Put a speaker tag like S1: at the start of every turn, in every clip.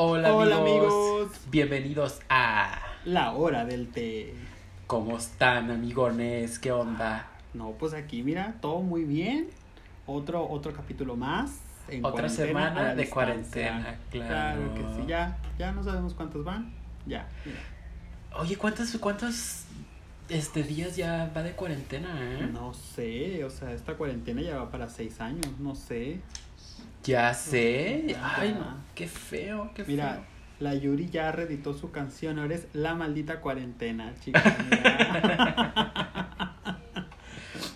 S1: Hola,
S2: Hola,
S1: amigos.
S2: amigos.
S1: Bienvenidos a
S2: La hora del té.
S1: ¿Cómo están, amigones? ¿Qué onda?
S2: No, pues aquí, mira, todo muy bien. Otro, otro capítulo más. en
S1: Otra semana de
S2: distancia.
S1: cuarentena, claro.
S2: que sí, ya, ya no sabemos cuántos van. Ya, mira.
S1: Oye, ¿cuántos, cuántos este, días ya va de cuarentena, eh?
S2: No sé, o sea, esta cuarentena ya va para seis años, no sé.
S1: Ya sé. Ay, qué feo, qué
S2: Mira,
S1: feo.
S2: la Yuri ya reeditó su canción, ahora es La Maldita Cuarentena, chicos.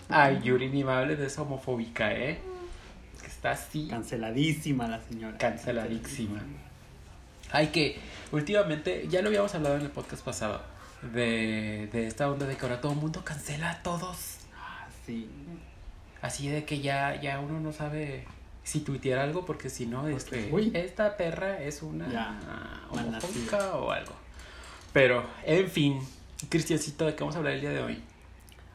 S1: Ay, Yuri, ni me hables de esa homofóbica, ¿eh? Que está así.
S2: Canceladísima la señora.
S1: Canceladísima. Ay, que últimamente, ya lo habíamos hablado en el podcast pasado, de, de esta onda de que ahora todo el mundo cancela a todos.
S2: Ah, sí.
S1: Así de que ya, ya uno no sabe si tuitear algo porque si no, este,
S2: uy.
S1: esta perra es una
S2: Ya,
S1: homofóbica o algo. Pero, en fin, Cristiancito, ¿de qué vamos a hablar el día de hoy?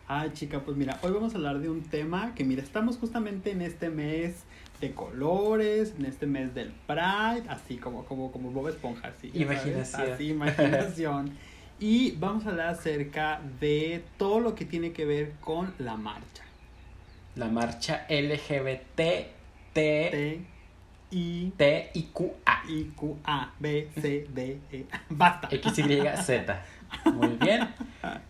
S2: Ay, chica, pues mira, hoy vamos a hablar de un tema que, mira, estamos justamente en este mes de colores, en este mes del Pride, así como, como, como Bob Esponja, así. sabes,
S1: Imaginación.
S2: Así, imaginación. y vamos a hablar acerca de todo lo que tiene que ver con la marcha.
S1: La marcha LGBT T
S2: T, I,
S1: T I Q A
S2: I, Q, A, B, C, D, E. Basta.
S1: X Y Z. Muy bien.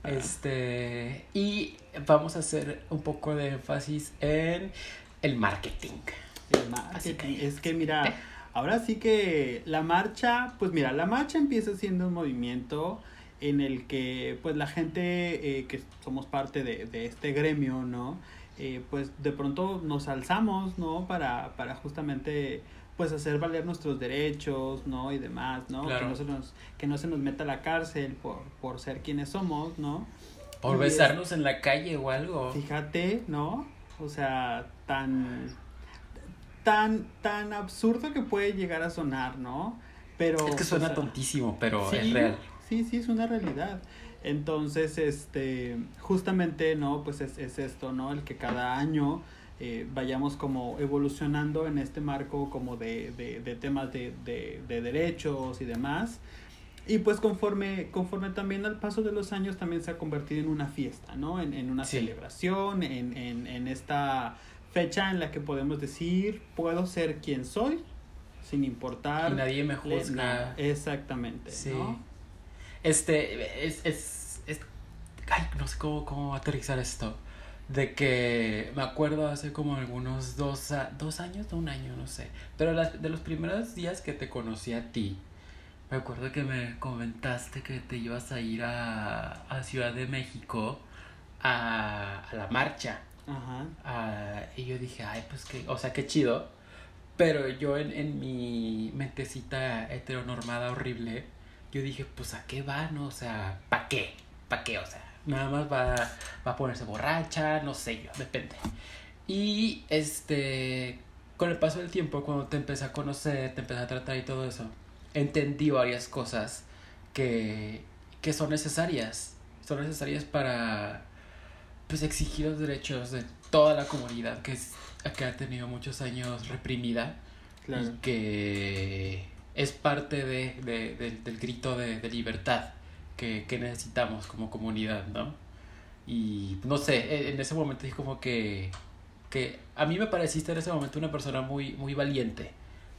S1: Este y vamos a hacer un poco de énfasis en el marketing.
S2: El marketing.
S1: Así que-
S2: es que mira, ahora sí que la marcha, pues mira, la marcha empieza siendo un movimiento en el que pues la gente eh, que somos parte de, de este gremio, ¿no? Eh, pues de pronto nos alzamos, ¿no? Para, para justamente pues hacer valer nuestros derechos, ¿no? Y demás, ¿no?
S1: Claro.
S2: Que, no se nos, que no se nos meta a la cárcel por, por ser quienes somos, ¿no?
S1: Por
S2: Y
S1: besarnos en la calle o algo.
S2: Fíjate, ¿no? O sea, tan tan tan absurdo que puede llegar a sonar, ¿no? Pero
S1: Es que suena
S2: o sea,
S1: tontísimo, pero
S2: sí,
S1: es real.
S2: Sí, sí, es una realidad. Entonces, este, justamente, ¿no? Pues es, es esto, ¿no? El que cada año eh, vayamos como evolucionando en este marco como de, de, de temas de, de, de derechos y demás. Y pues conforme, conforme también al paso de los años también se ha convertido en una fiesta, ¿no? En, en una
S1: Sí.
S2: celebración, en, en, en esta fecha en la que podemos decir, puedo ser quien soy, sin importar
S1: Y nadie me juzga.
S2: nada. Exactamente,
S1: Sí.
S2: ¿no?
S1: Este, es, es, es- ay, no sé cómo, cómo aterrizar esto. De que me acuerdo hace como algunos dos, a- dos años, un año, no sé. Pero las, de los primeros días que te conocí a ti, me acuerdo que me comentaste que te ibas a ir a, a Ciudad de México a, a la marcha.
S2: Ajá.
S1: Ah, y yo dije, ay, pues que, o sea, qué chido. Pero yo en, en mi mentecita heteronormada horrible, yo dije, pues a qué va, ¿no? O sea, ¿pa' qué? ¿Pa' qué? O sea, nada más va, va a ponerse borracha, no sé yo, depende. Y este, con el paso del tiempo, cuando te empecé a conocer, te empecé a tratar y todo eso, entendí varias cosas que, que son necesarias. Son necesarias para, pues, exigir los derechos de toda la comunidad que, es, que ha tenido muchos años reprimida
S2: Claro.
S1: y que es parte de, de- del- del grito de, de libertad que, que necesitamos como comunidad, ¿no? Y no sé, e- en ese momento es como que, que a mí me pareciste en ese momento una persona muy, muy valiente.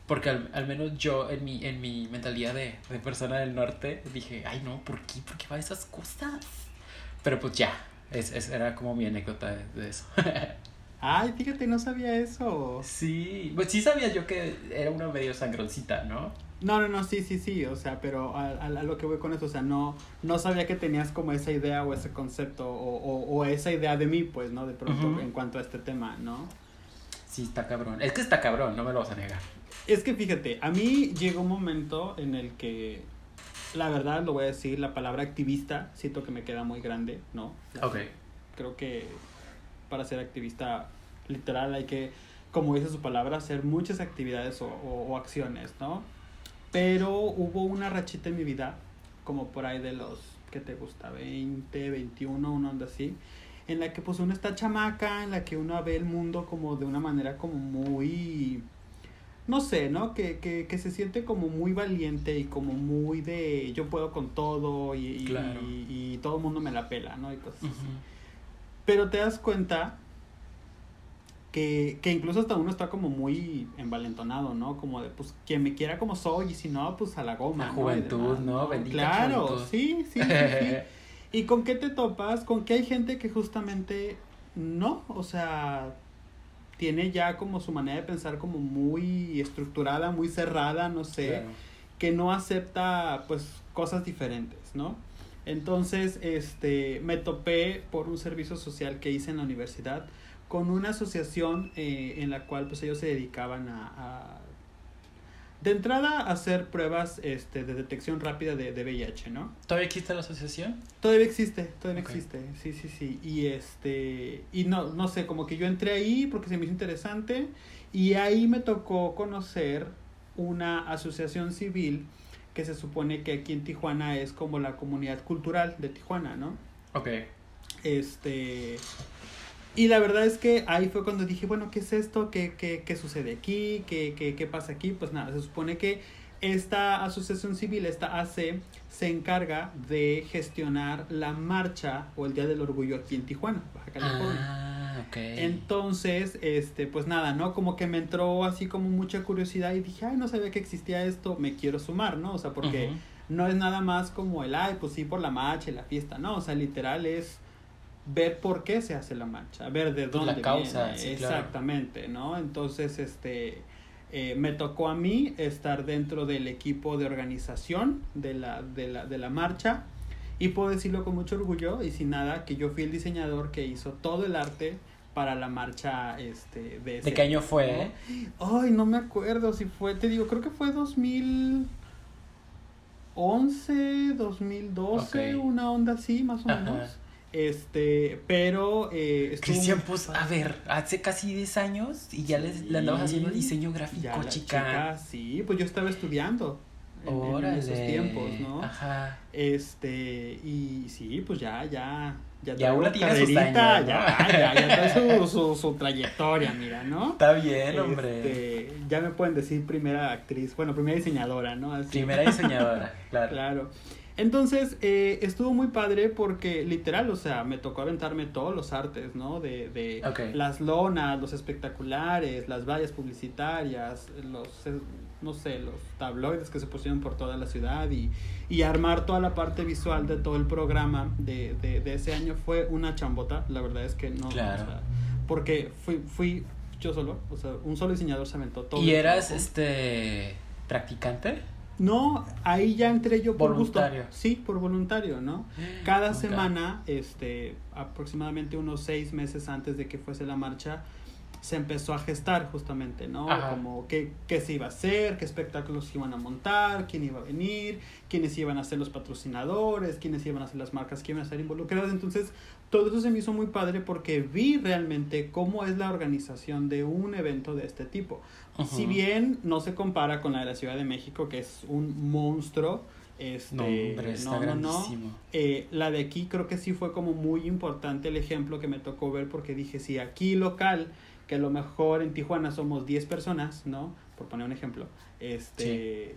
S1: Porque al, al menos yo en mi, en mi mentalidad de, de persona del norte dije, ay no, ¿por qué? ¿Por qué va a esas cosas? Pero pues ya, es, es- era como mi anécdota de, de eso.
S2: Ay, fíjate, no sabía eso.
S1: sí, pues sí sabía yo que era una medio sangroncita, ¿no?
S2: No, no, no, sí, sí, sí, o sea, pero a, a- a lo que voy con eso, o sea, no, no sabía que tenías como esa idea o ese concepto o, o, o esa idea de mí, pues, ¿no? De pronto en cuanto a este tema, ¿no?
S1: Sí, está cabrón. Es que está cabrón, no me lo vas a negar.
S2: Es que fíjate, a mí llegó un momento en el que, la verdad, lo voy a decir, la palabra activista, siento que me queda muy grande, ¿no?
S1: Ok.
S2: creo que para ser activista literal hay que, como dice su palabra, hacer muchas actividades o, o- o acciones, ¿no? Pero hubo una rachita en mi vida, como por ahí de los, ¿qué te gusta? 20, 21, una onda así, en la que pues uno está chamaca, en la que uno ve el mundo como de una manera como muy no sé, ¿no? Que, que, que se siente como muy valiente y como muy de yo puedo con todo y, y,
S1: Claro.
S2: y- y todo el mundo me la pela, ¿no? Y cosas así. Pero te das cuenta que, que incluso hasta uno está como muy envalentonado, ¿no? Como de, pues, quien me quiera como soy y si no, pues a la goma.
S1: La juventud, ¿no? Bendita
S2: Claro,
S1: juventud.
S2: sí, sí, sí, sí. ¿Y con qué te topas? Con que hay gente que justamente no, o sea, tiene ya como su manera de pensar como muy estructurada, muy cerrada, no sé
S1: Claro.
S2: que no acepta pues cosas diferentes, ¿no? Entonces, este, me topé por un servicio social que hice en la universidad con una asociación eh, en la cual pues ellos se dedicaban a, a- de entrada a hacer pruebas este, de detección rápida de, de VIH, ¿no?
S1: ¿Todavía existe la asociación?
S2: Todavía existe, todavía existe, sí, sí, sí. Y este, y no, no sé, como que yo entré ahí porque se me hizo interesante y ahí me tocó conocer una asociación civil que se supone que aquí en Tijuana es como la comunidad cultural de Tijuana, ¿no?
S1: Ok.
S2: Este, y la verdad es que ahí fue cuando dije, bueno, ¿qué es esto? ¿Qué, qué, qué sucede aquí? ¿Qué, qué, ¿Qué pasa aquí? Pues nada, se supone que esta asociación civil, esta AC, se encarga de gestionar la marcha o el Día del Orgullo aquí en Tijuana, Baja California.
S1: Ah, ok.
S2: Entonces, este, pues nada, ¿no? Como que me entró así como mucha curiosidad y dije, ay, no sabía que existía esto, me quiero sumar, ¿no? O sea, porque no es nada más como el, ay, pues sí, por la marcha y la fiesta, no, o sea, literal es ver por qué se hace la marcha, ver de
S1: Pues la
S2: dónde
S1: causa,
S2: viene,
S1: sí, claro.
S2: exactamente, ¿no? Entonces, este, eh, me tocó a mí estar dentro del equipo de organización de la, de la, de la marcha y puedo decirlo con mucho orgullo y sin nada que yo fui el diseñador que hizo todo el arte para la marcha este de ese
S1: ¿De qué año fue?
S2: ¿no? Ay, no me acuerdo si fue, te digo, creo que fue 2011, 2012,
S1: Ok.
S2: una onda así, más o
S1: Ajá.
S2: Este, pero eh, estuvo
S1: Cristian, pues, a ver, hace casi 10 años y ya les, le andabas haciendo diseño
S2: Ya
S1: gráfico,
S2: la
S1: chica.
S2: sí, pues yo estaba estudiando en, en- esos tiempos, ¿no?
S1: Ajá.
S2: Este, y sí, pues ya, ya, ya,
S1: Ya una tiene sus
S2: caderita,
S1: años, ¿no?
S2: ya, ya, ya trae su, su, su trayectoria, mira, ¿no?
S1: Está bien, hombre.
S2: Este, ya me pueden decir primera actriz, bueno, primera diseñadora, ¿no? Así.
S1: Primera diseñadora, claro.
S2: Claro. Entonces, eh, estuvo muy padre porque literal, o sea, me tocó aventarme todos los artes, ¿no? De, de las lonas, los espectaculares, las vallas publicitarias, los, no sé, los tabloides que se pusieron por toda la ciudad y, y armar toda la parte visual de todo el programa de, de, de ese año fue una chambota, la verdad es que no.
S1: Claro.
S2: o sea, porque fui, fui yo solo, o sea, un solo diseñador se aventó todo.
S1: ¿Y eras, este, practicante?
S2: No, ahí ya entré yo por
S1: Voluntario.
S2: gusto. Sí, por voluntario, ¿no? Cada semana, este, aproximadamente unos seis meses antes de que fuese la marcha, se empezó a gestar justamente, ¿no?
S1: Ajá.
S2: Como qué, qué se iba a hacer, qué espectáculos iban a montar, quién iba a venir, quiénes iban a ser los patrocinadores, quiénes iban a ser las marcas que iban a estar involucradas. Entonces, todo eso se me hizo muy padre porque vi realmente cómo es la organización de un evento de este tipo. Si bien no se compara con la de la Ciudad de México, que es un monstruo, este,
S1: No, hombre, está
S2: no, no, no.
S1: grandísimo.
S2: Eh, la de aquí creo que sí fue como muy importante el ejemplo que me tocó ver porque dije, si aquí local, que a lo mejor en Tijuana somos 10 personas, ¿no? Por poner un ejemplo, este,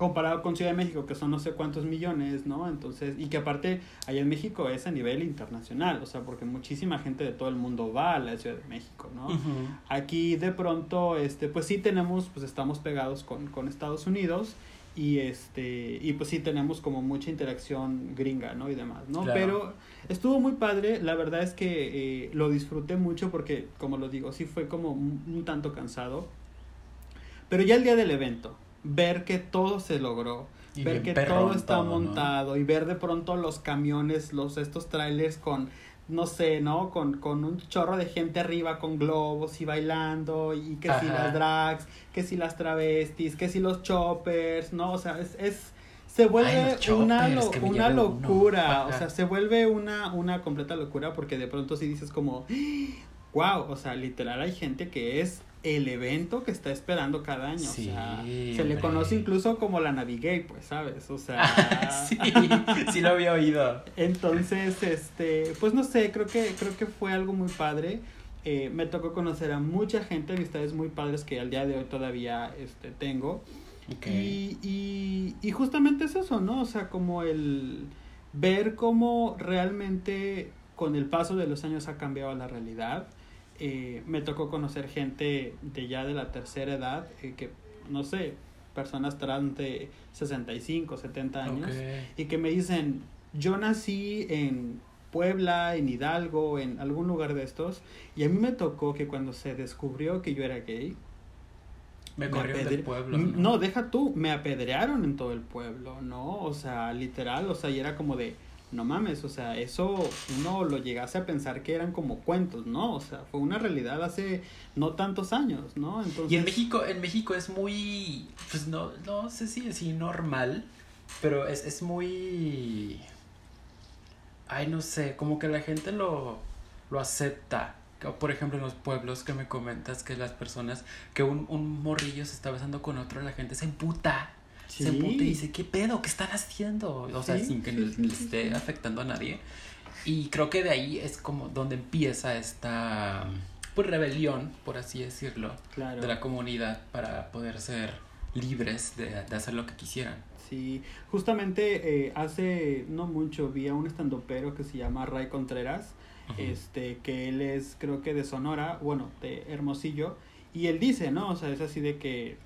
S2: comparado con Ciudad de México, que son no sé cuántos millones, ¿no? Entonces, y que aparte allá en México es a nivel internacional, o sea, porque muchísima gente de todo el mundo va a la Ciudad de México, ¿no? Aquí de pronto, este, pues sí tenemos, pues estamos pegados con, con Estados Unidos y este, y pues sí tenemos como mucha interacción gringa, ¿no? Y demás, ¿no?
S1: Claro.
S2: Pero estuvo muy padre, la verdad es que eh, lo disfruté mucho porque, como lo digo, sí fue como un, un tanto cansado. Pero ya el día del evento, ver que todo se logró,
S1: Y
S2: ver que todo está
S1: todo, ¿no?
S2: montado y ver de pronto los camiones, los estos trailers con no sé, ¿no? Con, con un chorro de gente arriba con globos y bailando y que si las drags, que si las travestis, que si los choppers, ¿no? O sea, es, es se vuelve
S1: Ay,
S2: una, lo- una locura, o sea, se vuelve una, una completa locura porque de pronto sí dices como, wow, o sea, literal hay gente que es el evento que está esperando cada año,
S1: Sí,
S2: o sea, se le conoce incluso como la Navigate, pues, ¿sabes? O sea,
S1: sí, sí lo había oído.
S2: entonces, este, pues no sé, creo que, creo que fue algo muy padre. Eh, me tocó conocer a mucha gente, amistades muy padres que al día de hoy todavía este, tengo. Y, y, y justamente es eso, ¿no? O sea, como el ver cómo realmente con el paso de los años ha cambiado la realidad. Eh, me tocó conocer gente de ya de la tercera edad, eh, que no sé, personas trans de 65, 70 años, y que me dicen, yo nací en Puebla, en Hidalgo, en algún lugar de estos, y a mí me tocó que cuando se descubrió que yo era gay,
S1: me, del pueblo.
S2: ¿no? deja tú, me apedrearon en todo el pueblo, ¿no? O sea, literal, o sea, y era como de, no mames, o sea, eso uno lo llegase a pensar que eran como cuentos, ¿no? O sea, fue una realidad hace no tantos años, ¿no?
S1: Entonces... Y en México, en México es muy, pues no, no sé si decir normal, pero es, es muy, ay, no sé, como que la gente lo, lo acepta por ejemplo, en los pueblos que me comentas que las personas, que un, un morrillo se está besando con otro, la gente se emputa. Se emputa y dice, ¿qué pedo? ¿Qué están haciendo? O sea, sin que le, esté afectando a nadie. Y creo que de ahí es como donde empieza esta pues rebelión, por así decirlo, de la comunidad para poder ser libres de, de hacer lo que quisieran.
S2: Sí, justamente eh, hace no mucho vi a un estandopero que se llama Ray Contreras este, que él es, creo que de Sonora, bueno, de Hermosillo, y él dice, ¿no? O sea, es así de que,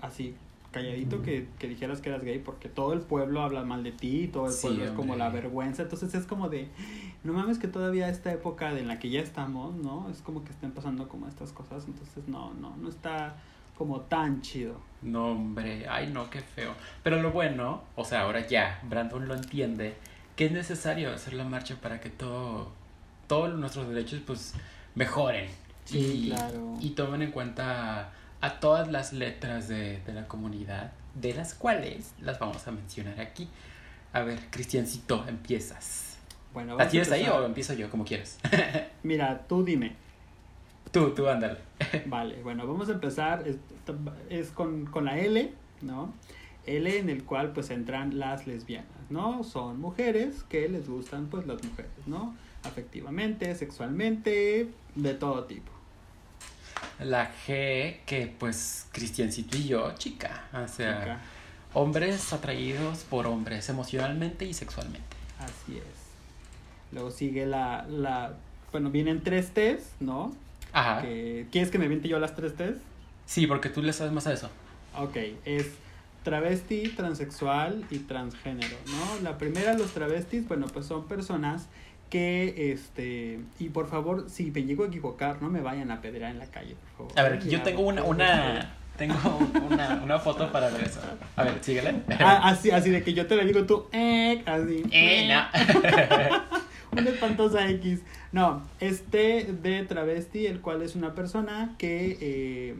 S2: así, calladito que, que, dijeras que eras gay porque todo el pueblo habla mal de ti, todo el pueblo es como la vergüenza, entonces es como de, no mames que todavía esta época en la que ya estamos, ¿no? Es como que estén pasando como estas cosas, entonces no, no, no está como tan chido.
S1: No, hombre, ay no, qué feo. Pero lo bueno, o sea, ahora ya, Brandon lo entiende, que es necesario hacer la marcha para que todo todos nuestros derechos pues mejoren y, y tomen en cuenta a todas las letras de, la comunidad, de las cuales las vamos a mencionar aquí. A ver, Cristiancito, empiezas. Bueno, ¿La tienes ahí o empiezo yo, como quieras?
S2: Mira, tú dime.
S1: Tú, tú, ándale.
S2: vale, bueno, vamos a empezar. Es, con, con, la L, ¿no? L en el cual pues entran las lesbianas, ¿no? Son mujeres que les gustan pues las mujeres, ¿no? afectivamente, sexualmente, de todo tipo.
S1: La G, que pues Cristiancito y yo, chica, o sea, hombres atraídos por hombres emocionalmente y sexualmente.
S2: Así es. Luego sigue la, la bueno, vienen tres T's, ¿no? Ajá. ¿Quieres que me viente yo las tres T's?
S1: Sí, porque tú le sabes más a eso.
S2: Ok, es travesti, transexual y transgénero, ¿no? La primera, los travestis, bueno, pues son personas que este y por favor si me llego a equivocar no me vayan a pedrear en la calle por favor.
S1: A ver yo tengo una una tengo una, una foto para ver eso. A ver síguele.
S2: Ah, así así de que yo te la digo tú eh, así.
S1: Eh, no.
S2: una espantosa X. No este de travesti el cual es una persona que eh,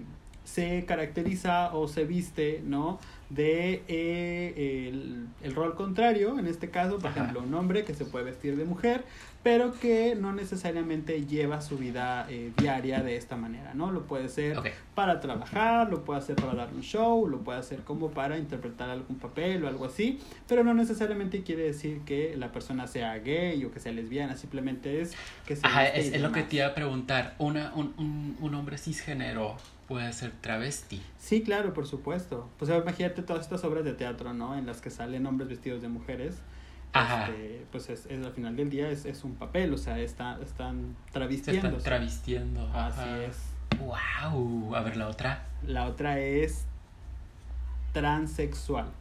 S2: se caracteriza o se viste no de eh, el, el, rol contrario, en este caso, por ejemplo, un hombre que se puede vestir de mujer, pero que no necesariamente lleva su vida eh, diaria de esta manera, ¿no? Lo puede hacer para trabajar, lo puede hacer para dar un show, lo puede hacer como para interpretar algún papel o algo así, pero no necesariamente quiere decir que la persona sea gay o que sea lesbiana, simplemente es que
S1: sea... Ajá, es, es lo que te iba a preguntar, Una, un, un, un hombre cisgénero puede ser travesti.
S2: Sí, claro, por supuesto. Pues imagínate todas estas obras de teatro, ¿no? En las que salen hombres vestidos de mujeres. Ajá. Este, pues es, al final del día es, es un papel, o sea, está, están travestiendo.
S1: están travestiendo.
S2: Así es.
S1: Wow. A ver la otra.
S2: La otra es transexual.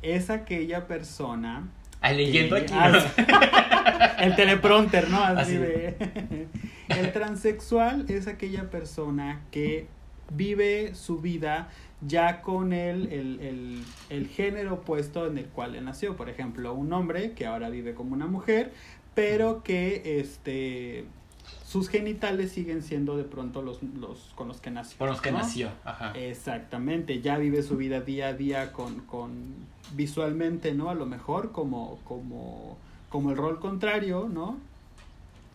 S2: Es aquella persona.
S1: Ah, leyendo aquí.
S2: el teleprompter, ¿no? Así, de. el transexual es aquella persona que vive su vida ya con el, el, el, género opuesto en el cual él nació. Por ejemplo, un hombre que ahora vive como una mujer, pero que este sus genitales siguen siendo de pronto los, los con los que nació.
S1: Con los que nació, ajá.
S2: Exactamente, ya vive su vida día a día con, con visualmente, ¿no? A lo mejor como, como, como el rol contrario, ¿no?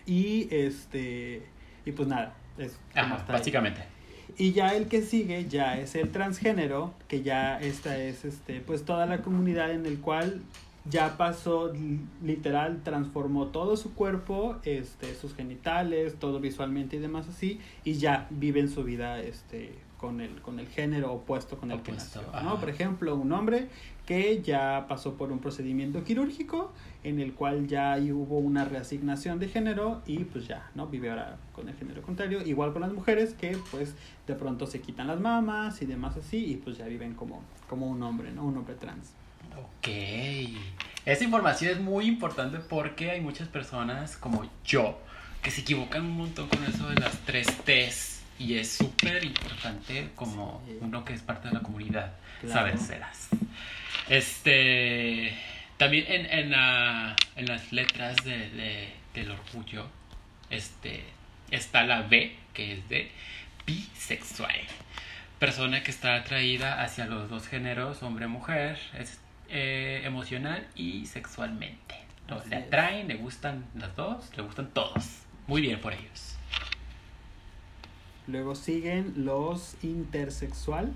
S2: Y este, y pues nada, es
S1: Ajá, básicamente.
S2: Y ya el que sigue ya es el transgénero, que ya esta es este pues toda la comunidad en el cual ya pasó literal, transformó todo su cuerpo, este, sus genitales, todo visualmente y demás así, y ya viven su vida este, con, el, con el género opuesto con el que nació. ¿no? Por ejemplo, un hombre que ya pasó por un procedimiento quirúrgico en el cual ya hubo una reasignación de género y pues ya, ¿no? Vive ahora con el género contrario. Igual con las mujeres que pues de pronto se quitan las mamas y demás así y pues ya viven como, como un hombre, ¿no? Un hombre trans.
S1: Ok. Esa información es muy importante porque hay muchas personas como yo que se equivocan un montón con eso de las tres T's y es súper importante como uno que es parte de la comunidad saber serás. Este, también en, en, en las letras de, del orgullo este, está la B, que es de bisexual. Persona que está atraída hacia los dos géneros, hombre-mujer, es eh, emocional y sexualmente. le atraen, le gustan las dos, le gustan todos. Muy bien por ellos.
S2: Luego siguen los intersexual.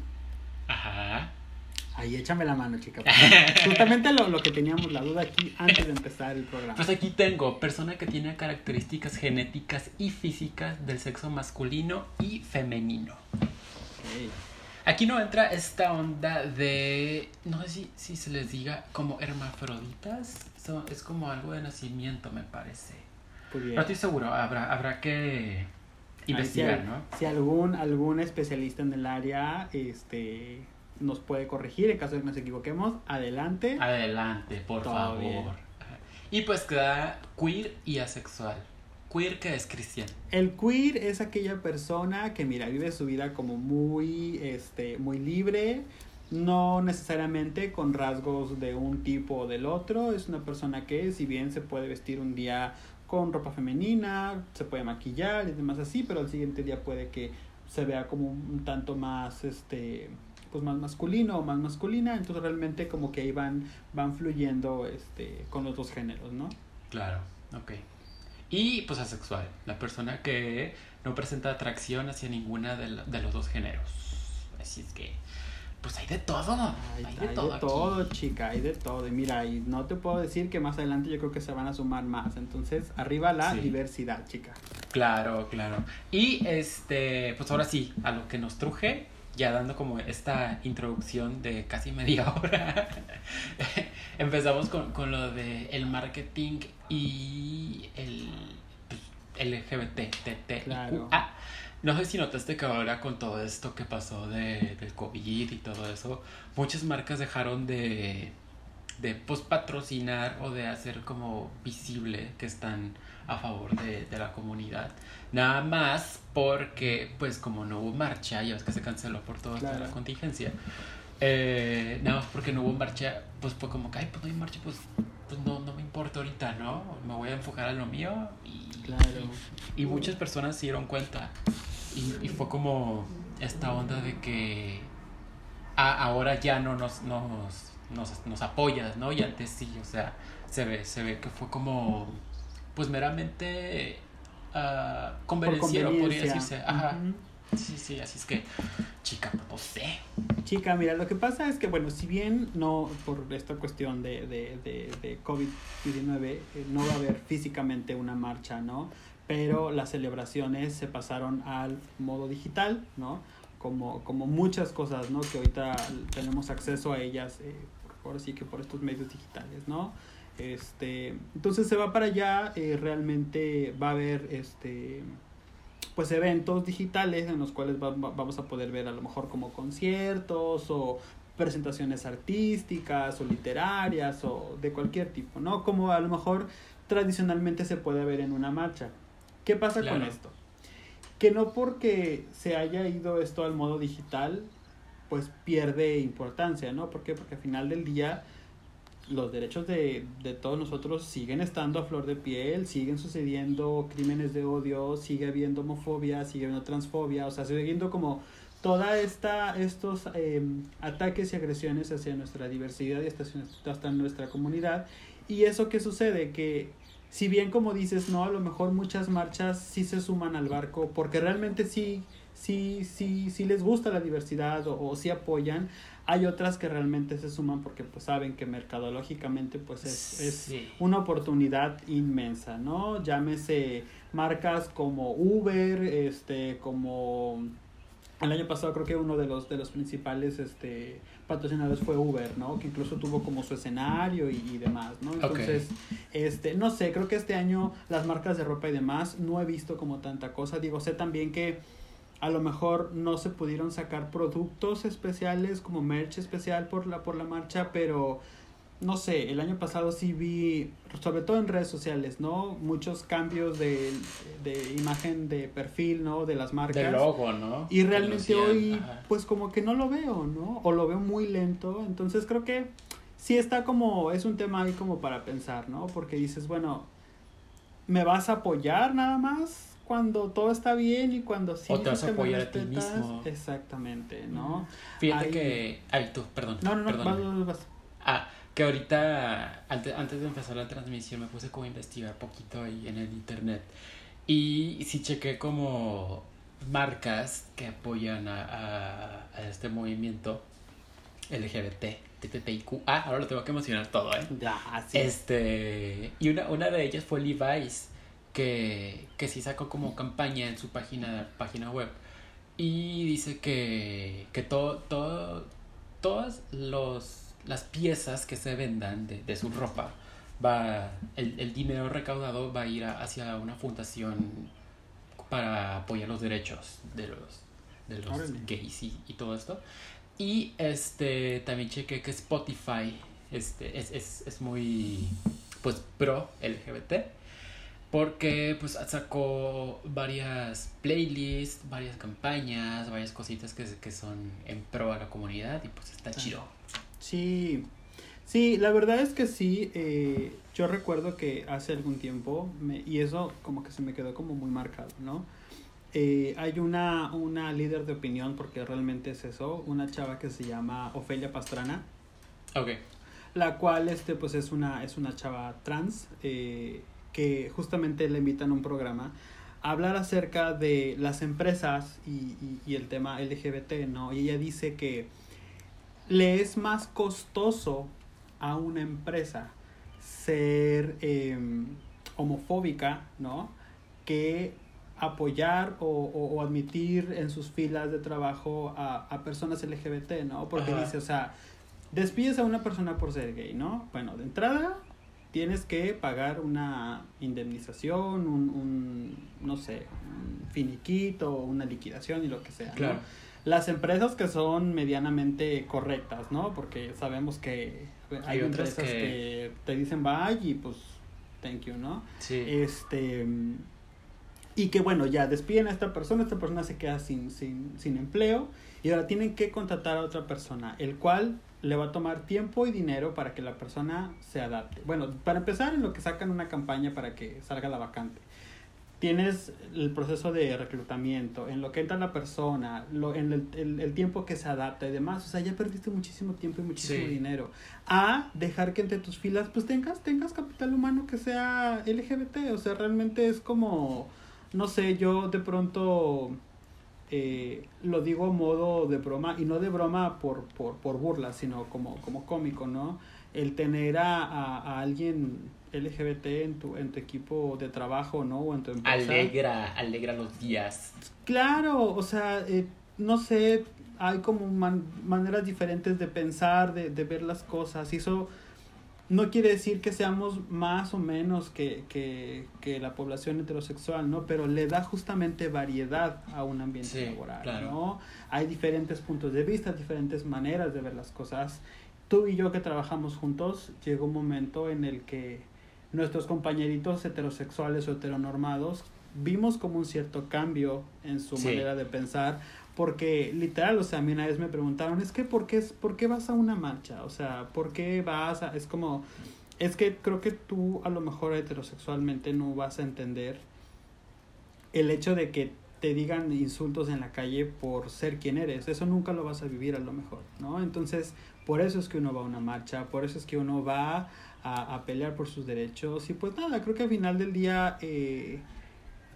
S2: Ajá. Ahí échame la mano, chica. Justamente lo, lo, que teníamos la duda aquí antes de empezar el programa.
S1: Pues aquí tengo persona que tiene características genéticas y físicas del sexo masculino y femenino. Aquí no entra esta onda de, no sé si, si se les diga como hermafroditas. es como algo de nacimiento, me parece. No estoy seguro, habrá, habrá que investigar,
S2: si,
S1: ¿no?
S2: Si algún, algún especialista en el área este, nos puede corregir en caso de que nos equivoquemos. Adelante.
S1: Adelante, por favor. Y pues queda queer y asexual. Queer que es cristiano.
S2: El queer es aquella persona que mira, vive su vida como muy este muy libre, no necesariamente con rasgos de un tipo o del otro, es una persona que si bien se puede vestir un día con ropa femenina, se puede maquillar y demás así, pero al siguiente día puede que se vea como un tanto más este pues más masculino o más masculina, entonces realmente como que ahí van, van fluyendo este, con los dos géneros, ¿no?
S1: Claro, ok. Y pues asexual, la persona que no presenta atracción hacia ninguna de, de los dos géneros. Así es que, pues hay de todo. Hay,
S2: de todo. todo, chica, hay de todo. Y mira, y no te puedo decir que más adelante yo creo que se van a sumar más. Entonces, arriba la diversidad, chica.
S1: Claro, claro. Y este, pues ahora sí, a lo que nos truje, ya dando como esta introducción de casi media hora, empezamos con, con, lo de el marketing y el pues, LGBT, claro. No sé si notaste que ahora con todo esto que pasó de, del COVID y todo eso, muchas marcas dejaron de, de pues, patrocinar o de hacer como visible que están a favor de, de la comunidad. Nada más porque, pues como no hubo marcha, ya ves que se canceló por toda la contingencia, eh, nada más porque no hubo marcha, pues fue como que, ay, pues no hay marcha, pues, pues no, no me importa ahorita, ¿no? Me voy a enfocar a lo mío y, y, muchas personas se dieron cuenta y, y fue como esta onda de que ahora ya no nos, nos, nos, nos apoyas, ¿no? Y antes sí, o sea, se ve, se ve que fue como, pues meramente uh, convenenciero, podría decirse. Ajá. Sí, sí, así es que, chica, no sé.
S2: Chica, mira, lo que pasa es que, bueno, si bien no, por esta cuestión de, de, de, de COVID-19, eh, no va a haber físicamente una marcha, ¿no? Pero las celebraciones se pasaron al modo digital, ¿no? Como, como muchas cosas, ¿no? Que ahorita tenemos acceso a ellas, eh, ahora sí que por estos medios digitales, ¿no? Este, entonces se va para allá, eh, realmente va a haber este pues eventos digitales en los cuales vamos a poder ver a lo mejor como conciertos o presentaciones artísticas o literarias o de cualquier tipo, ¿no? Como a lo mejor tradicionalmente se puede ver en una marcha. ¿Qué pasa con esto? Que no porque se haya ido esto al modo digital, pues pierde importancia, ¿no? ¿Por qué? Porque al final del día los derechos de, de, todos nosotros siguen estando a flor de piel, siguen sucediendo crímenes de odio, sigue habiendo homofobia, sigue habiendo transfobia, o sea, sigue habiendo como toda esta estos em, ataques y agresiones hacia nuestra diversidad y hasta, hasta nuestra comunidad. Y eso que sucede, que si bien como dices, no, a lo mejor muchas marchas sí se suman al barco, porque realmente sí, sí, sí, sí les gusta la diversidad o, o sí apoyan, Hay otras que realmente se suman porque pues saben que mercadológicamente pues es, es
S1: Sí.
S2: una oportunidad inmensa, ¿no? Llámese marcas como Uber, este, como el año pasado creo que uno de los de los principales este patrocinadores fue Uber, ¿no? Que incluso tuvo como su escenario y, y demás, ¿no? Entonces, este, no sé, creo que este año las marcas de ropa y demás no he visto como tanta cosa. Digo, sé también que a lo mejor no se pudieron sacar productos especiales como merch especial por la por la marcha, pero no sé, el año pasado sí vi, sobre todo en redes sociales, ¿no? Muchos cambios de, de imagen de perfil, ¿no? De las marcas.
S1: De logo, ¿no?
S2: Y realmente hoy,
S1: ajá.
S2: pues como que no lo veo, ¿no? O lo veo muy lento. Entonces creo que sí está como, es un tema ahí como para pensar, ¿no? Porque dices, bueno, ¿me vas a apoyar nada más cuando todo está bien y cuando sí
S1: O te vas a apoyar a ti mismo.
S2: Exactamente, ¿no?
S1: Fíjate que. Ay, tú, perdón.
S2: No, no, no, vas, vas.
S1: Ah, que ahorita, antes, de empezar la transmisión, me puse como a investigar poquito ahí en el internet. Y sí chequé como marcas que apoyan a, a, a este movimiento LGBT, TTIQ. Ah, ahora lo tengo que mencionar todo, ¿eh?
S2: Ya, así
S1: Este, y una, una de ellas fue Levi's, que, que sí sacó como campaña en su página, página web. Y dice que, que todo, todo, todas los, las piezas que se vendan de, de su ropa, va, el, el dinero recaudado va a ir a- hacia una fundación para apoyar los derechos de los, de los gays y, y todo esto. Y este también chequé que Spotify este, es, es, es muy pues pro LGBT porque pues sacó varias playlists, varias campañas, varias cositas que, que son en pro a la comunidad y pues está
S2: Claro.
S1: chido.
S2: Sí, sí, la verdad es que sí. eh, yo recuerdo que hace algún tiempo, me- y eso como que se me quedó como muy marcado, ¿no? Eh, hay una, una líder de opinión, porque realmente es eso, una chava que se llama Ofelia Pastrana,
S1: Ok.
S2: la cual este, pues es una, es una chava trans, eh, que justamente le invitan a un programa a hablar acerca de las empresas y, y, y el tema LGBT, ¿no? Y ella dice que le es más costoso a una empresa ser eh, homofóbica, ¿no? Que apoyar o, o- o admitir en sus filas de trabajo a, a personas LGBT, ¿no? Porque
S1: Ajá.
S2: dice, o sea, despides a una persona por ser gay, ¿no? Bueno, de entrada tienes que pagar una indemnización, un, un no sé, un finiquito, una liquidación y lo que sea, ¿no? Las empresas que son medianamente correctas, ¿no? Porque sabemos que hay, empresas que...
S1: que-
S2: te dicen bye y pues thank you, ¿no?
S1: Sí.
S2: Este y que bueno, ya despiden a esta persona, esta persona se queda sin, sin, sin empleo y ahora tienen que contratar a otra persona, el cual le va a tomar tiempo y dinero para que la persona se adapte. Bueno, para empezar en lo que sacan una campaña para que salga la vacante. Tienes el proceso de reclutamiento, en lo que entra la persona, lo, en el, el, el tiempo que se adapta y demás. O sea, ya perdiste muchísimo tiempo y muchísimo
S1: Sí.
S2: dinero. A dejar que entre tus filas pues tengas, tengas capital humano que sea LGBT. O sea, realmente es como, no sé, yo de pronto eh, lo digo a modo de broma, y no de broma por, por, por burla, sino como, como cómico, ¿no? El tener a, a, a alguien LGBT en tu, en tu equipo de trabajo, ¿no? O en tu empresa.
S1: Alegra, alegra los días.
S2: Claro, o sea, eh, no sé, hay como man- maneras diferentes de pensar, de, de ver las cosas, y eso no quiere decir que seamos más o menos que, que, que la población heterosexual, ¿no? Pero le da justamente variedad a un ambiente
S1: Sí,
S2: laboral,
S1: claro.
S2: ¿no? Hay diferentes puntos de vista, diferentes maneras de ver las cosas. Tú y yo que trabajamos juntos, llegó un momento en el que nuestros compañeritos heterosexuales o heteronormados vimos como un cierto cambio en su
S1: Sí.
S2: manera de pensar porque literal, o sea, a mí una vez me preguntaron, es que ¿por qué, es- ¿por qué vas a una marcha? O sea, ¿por qué vas a...? Es como, es que creo que tú a lo mejor heterosexualmente no vas a entender el hecho de que te digan insultos en la calle por ser quien eres. Eso nunca lo vas a vivir a lo mejor, ¿no? Entonces, por eso es que uno va a una marcha, por eso es que uno va a, a pelear por sus derechos. Y pues nada, creo que al final del día eh,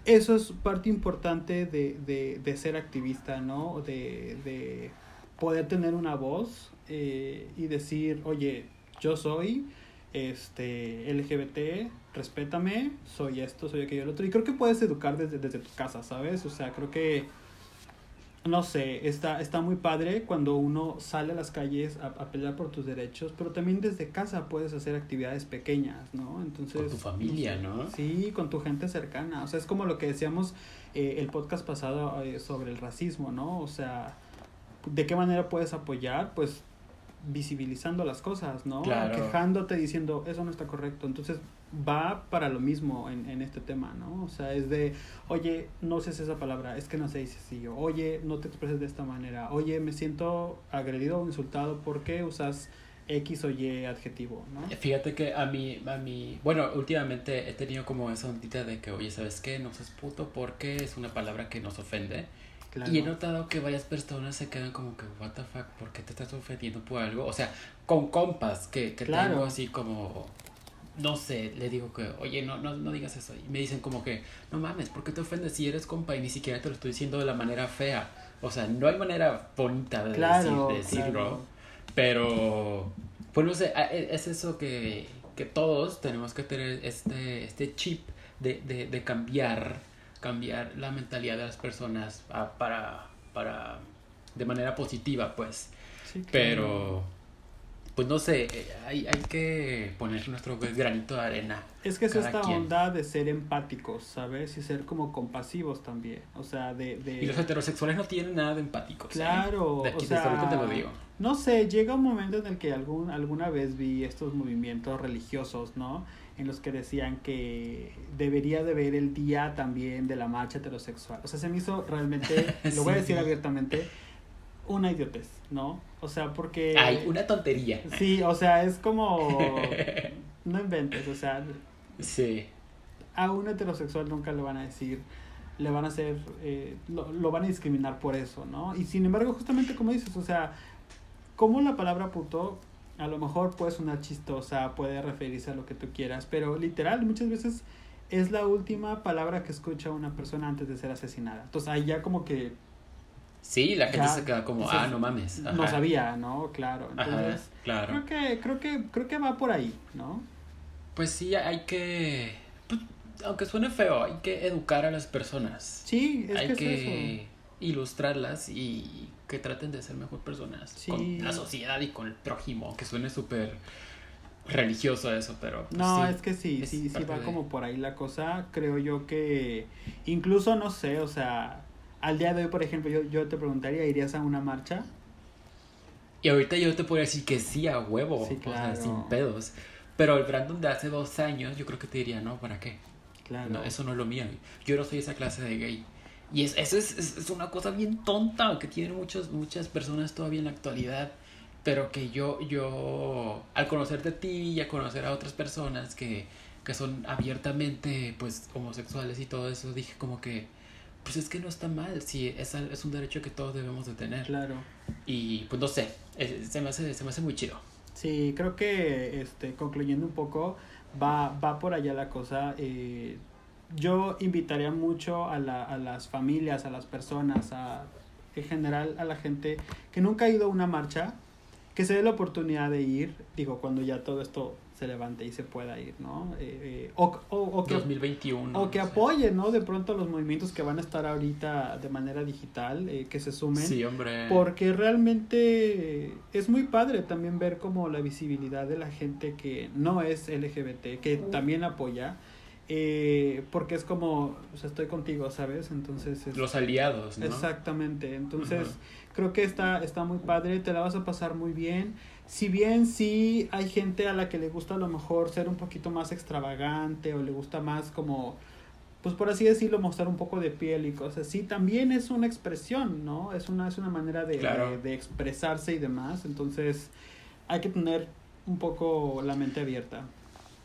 S2: eso es parte importante de, de, de ser activista, ¿no? De, de, poder tener una voz eh, y decir, oye, yo soy este LGBT, respétame, soy esto, soy aquello, el otro. Y creo que puedes educar desde, desde tu casa, ¿sabes? O sea, creo que, no sé, está, está muy padre cuando uno sale a las calles a, a pelear por tus derechos, pero también desde casa puedes hacer actividades pequeñas, ¿no? Entonces...
S1: Con tu familia, ¿no?
S2: Sí, con tu gente cercana. O sea, es como lo que decíamos eh, el podcast pasado eh, sobre el racismo, ¿no? O sea, ¿de qué manera puedes apoyar? Pues visibilizando las cosas, ¿no?
S1: Claro.
S2: Quejándote diciendo, eso no está correcto. Entonces va para lo mismo en, en este tema, ¿no? O sea, es de, oye, no uses esa palabra, es que no se dice así, o, oye, no te expreses de esta manera, oye, me siento agredido o insultado porque usas X o Y adjetivo, ¿no?
S1: Fíjate que a mí, a mí, bueno, últimamente he tenido como esa ondita de que, oye, ¿sabes qué? No seas puto porque es una palabra que nos ofende.
S2: Claro.
S1: Y he notado que varias personas se quedan como que, what the fuck, ¿por qué te estás ofendiendo por algo? O sea, con compas que, que
S2: Claro.
S1: tengo así como, no sé, le digo que, oye, no, no, no digas eso. Y me dicen como que, no mames, ¿por qué te ofendes si eres compa y ni siquiera te lo estoy diciendo de la manera fea? O sea, no hay manera bonita de,
S2: Claro,
S1: decir- de decirlo. Pero, pues no sé, e- es eso que, que todos tenemos que tener este, este chip de, de, de cambiar, cambiar la mentalidad de las personas a- para, para, de manera positiva, pues.
S2: Sí, claro.
S1: Pero, pues no sé, hay, hay que poner nuestro granito de arena.
S2: Es que es esta
S1: quien.
S2: onda de ser empáticos, ¿sabes? Y ser como compasivos también. O sea, de... de...
S1: Y los heterosexuales no tienen nada de empáticos. ¿eh?
S2: Claro,
S1: De aquí,
S2: o
S1: desde
S2: sea,
S1: ahorita te lo digo.
S2: No sé, llega un momento en el que algún, alguna vez vi estos movimientos religiosos, ¿no? En los que decían que debería de ver el día también de la marcha heterosexual. O sea, se me hizo realmente, lo voy a decir abiertamente, una idiotez, ¿no? O sea, porque...
S1: Ay, una tontería.
S2: Sí, o sea, es como... No inventes, o sea,
S1: Sí.
S2: a un heterosexual nunca le van a decir, le van a hacer, eh, lo, lo van a discriminar por eso, ¿no? Y sin embargo, justamente como dices, o sea, como la palabra puto a lo mejor puede sonar chistosa, puede referirse a lo que tú quieras, pero literal, muchas veces es la última palabra que escucha una persona antes de ser asesinada. Entonces ahí ya como que
S1: Sí, la gente
S2: Ya,
S1: se queda como,
S2: entonces,
S1: ah, no mames.
S2: no sabía, ¿no? Claro.
S1: Ajá,
S2: Entonces,
S1: claro.
S2: creo que, creo que, creo que va por ahí, ¿no?
S1: Pues sí, hay que. pues, aunque suene feo, hay que educar a las personas.
S2: Sí, es
S1: hay
S2: que, es
S1: que
S2: eso.
S1: Ilustrarlas y que traten de ser mejor personas
S2: Sí.
S1: con la sociedad y con el prójimo, aunque suene súper religioso eso, pero pues,
S2: No,
S1: sí,
S2: es que sí,
S1: es
S2: sí, sí va
S1: de-
S2: como por ahí la cosa. Creo yo que incluso, no sé, o sea, al día de hoy, por ejemplo, yo, yo te preguntaría, ¿irías a una marcha?
S1: Y ahorita yo te podría decir que sí a huevo,
S2: Sí,
S1: o sea, sin pedos. Pero el Brandon de hace dos años, yo creo que te diría, no, ¿para qué?
S2: Claro.
S1: No, eso no es lo mío. Yo no soy esa clase de gay. Y es, eso es, es, es una cosa bien tonta que tienen muchos, muchas personas todavía en la actualidad. Pero que yo, yo, al conocerte a ti y a conocer a otras personas que, que son abiertamente pues homosexuales y todo eso, dije como que, pues es que no está mal, sí, es, es un derecho que todos debemos de tener.
S2: Claro.
S1: Y pues no sé, se me hace, se me hace muy chido.
S2: Sí, creo que, este, concluyendo un poco, va, va por allá la cosa. eh, yo invitaría mucho a, la, a las familias, a las personas, a, en general a la gente que nunca ha ido a una marcha, que se dé la oportunidad de ir, digo, cuando ya todo esto se levante y se pueda ir, ¿no? Eh, eh, o, o, o que
S1: 2021.
S2: O que apoyen, ¿no? De pronto los movimientos que van a estar ahorita de manera digital, eh, que se sumen.
S1: Sí, hombre.
S2: Porque realmente es muy padre también ver como la visibilidad de la gente que no es LGBT, que también apoya. Eh, porque es como, o sea, estoy contigo, ¿sabes? Entonces es...
S1: Los aliados, ¿no?
S2: Exactamente, entonces creo que está, está muy padre, te la vas a pasar muy bien. Si bien sí hay gente a la que le gusta a lo mejor ser un poquito más extravagante o le gusta más como, pues por así decirlo, mostrar un poco de piel y cosas así, también es una expresión, ¿no? Es una, es una manera de,
S1: Claro.
S2: de, de expresarse y demás, entonces hay que tener un poco la mente abierta.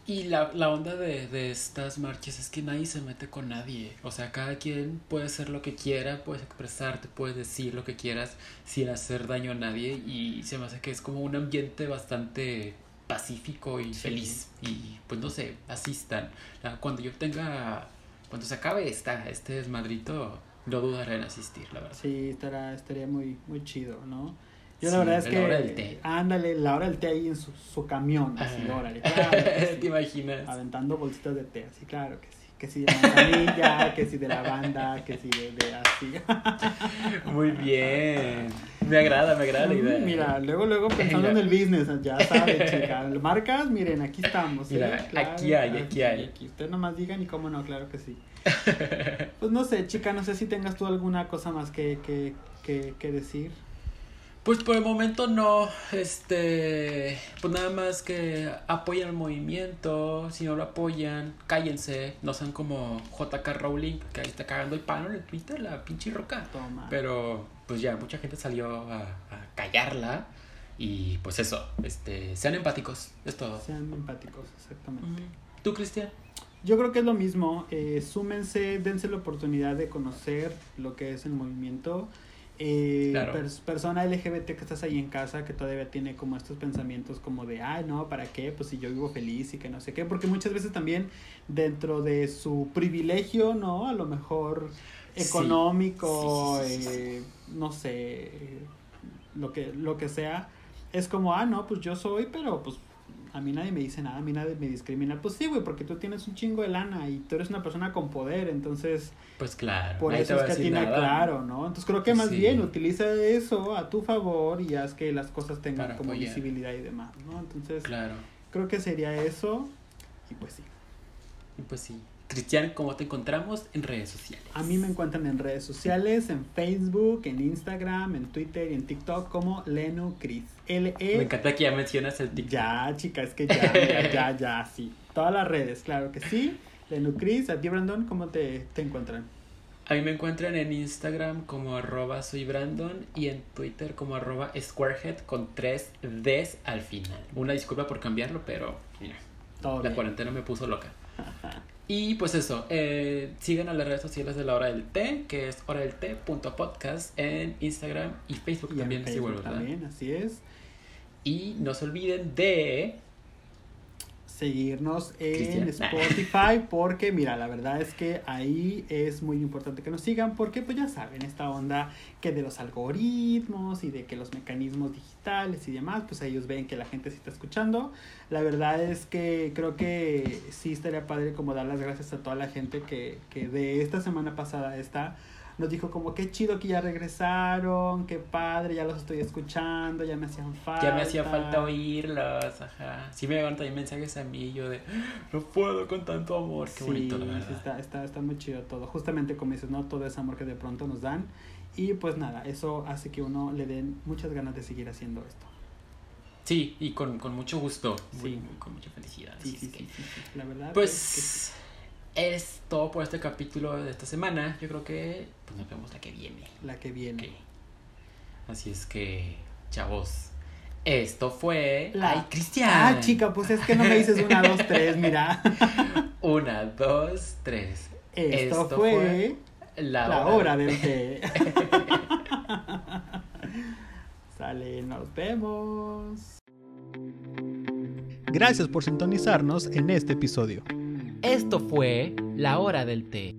S1: Y la, la onda de, de estas marchas es que nadie se mete con nadie. O sea, cada quien puede hacer lo que quiera, puedes expresarte, puedes decir lo que quieras sin hacer daño a nadie. Y se me hace que es como un ambiente bastante pacífico y
S2: Sí.
S1: feliz. Y pues no sé, asistan. Cuando yo tenga, cuando se acabe esta, este desmadrito, no dudaré en asistir, la verdad.
S2: Sí, estará, estaría muy, muy chido, ¿no? Yo la verdad es que. La hora del té. Ándale, la hora del té ahí en su, su camión, así, órale.
S1: Claro, ¿Te imaginas?
S2: Aventando bolsitas de té, así, claro que sí. Que si de manzanilla, que si de lavanda, que si de, de así.
S1: Muy bien. Me agrada, me agrada la idea.
S2: Mira, luego, luego pensando en el business, ya sabes, chica. Marcas, miren, aquí estamos.
S1: ¿eh? Mira, aquí hay, aquí, hay.
S2: Aquí. Usted nomás digan y cómo no, claro que sí. Pues no sé, chica, no sé si tengas tú alguna cosa más que, que, que, que decir.
S1: Pues por el momento no, este, pues nada más que apoyen el movimiento, si no lo apoyan, cállense, no sean como JK Rowling, que ahí está cagando el palo en el Twitter, la pinche roca.
S2: Toma.
S1: Pero pues ya, mucha gente salió a, a callarla y pues eso, este, sean empáticos, es todo.
S2: Sean empáticos, exactamente.
S1: ¿Tú, Cristian?
S2: Yo creo que es lo mismo, eh, súmense, dense la oportunidad de conocer lo que es el movimiento eh, persona LGBT que estás ahí en casa que todavía tiene como estos pensamientos como de, ay, no, ¿para qué? Pues si yo vivo feliz y que no sé qué, porque muchas veces también dentro de su privilegio, ¿no? A lo mejor económico, eh, no sé, lo que, lo que sea, es como, ah, no, pues yo soy, pero pues a mí nadie me dice nada, a mí nadie me discrimina. Pues sí, güey, porque tú tienes un chingo de lana y tú eres una persona con poder, entonces...
S1: Pues claro.
S2: Por eso es que tiene claro, ¿no? Entonces creo que más bien utiliza eso a tu favor y haz que las cosas tengan como visibilidad y demás, ¿no? Entonces...
S1: Claro.
S2: Creo que sería eso y pues sí.
S1: Y pues sí. Cristian, ¿cómo te encontramos en redes sociales?
S2: A mí me encuentran en redes sociales, en Facebook, en Instagram, en Twitter y en TikTok como Lenu Cris. L -E
S1: me encanta que ya mencionas el TikTok.
S2: Ya, chica, es que ya, ya, ya, ya, sí. Todas las redes, claro que sí. Lenu Cris, a ti Brandon, ¿cómo te, te encuentran?
S1: A mí me encuentran en Instagram como arroba soy Brandon y en Twitter como arroba squarehead con tres Ds al final. Una disculpa por cambiarlo, pero mira, la cuarentena me puso loca. Y pues eso, eh, sigan a las redes sociales de la hora del té, que es hora del té.podcast en Instagram y Facebook también,
S2: en Facebook también, así es.
S1: Y no se olviden de
S2: seguirnos en Spotify porque mira, la verdad es que ahí es muy importante que nos sigan porque pues ya saben, esta onda que de los algoritmos y de que los mecanismos digitales y demás, pues ellos ven que la gente se está escuchando. La verdad es que creo que sí estaría padre como dar las gracias a toda la gente que, que de esta semana pasada está nos dijo como qué chido que ya regresaron, qué padre, ya los estoy escuchando, ya me hacían falta.
S1: Ya me hacía falta oírlos, ajá. Sí me llegaron también mensajes a mí yo de, no puedo con tanto amor, qué bonito, la verdad.
S2: está, está, está muy chido todo. Justamente como dices, ¿no? Todo ese amor que de pronto nos dan. Y pues nada, eso hace que uno le den muchas ganas de seguir haciendo esto.
S1: Sí, y con, con mucho gusto, sí. con mucha felicidad.
S2: Sí, sí, sí, la verdad.
S1: Pues es todo por este capítulo de esta semana. Yo creo que pues nos vemos la que viene.
S2: La que viene.
S1: Así es que, chavos, esto fue.
S2: La...
S1: ¡Ay, Cristian!
S2: Ah, chica, pues es que no me dices una, dos, tres, mira.
S1: una, dos, tres.
S2: Esto, fue, la, la hora, del té. Sale, nos vemos. Gracias por sintonizarnos en este episodio.
S1: Esto fue La Hora del Té.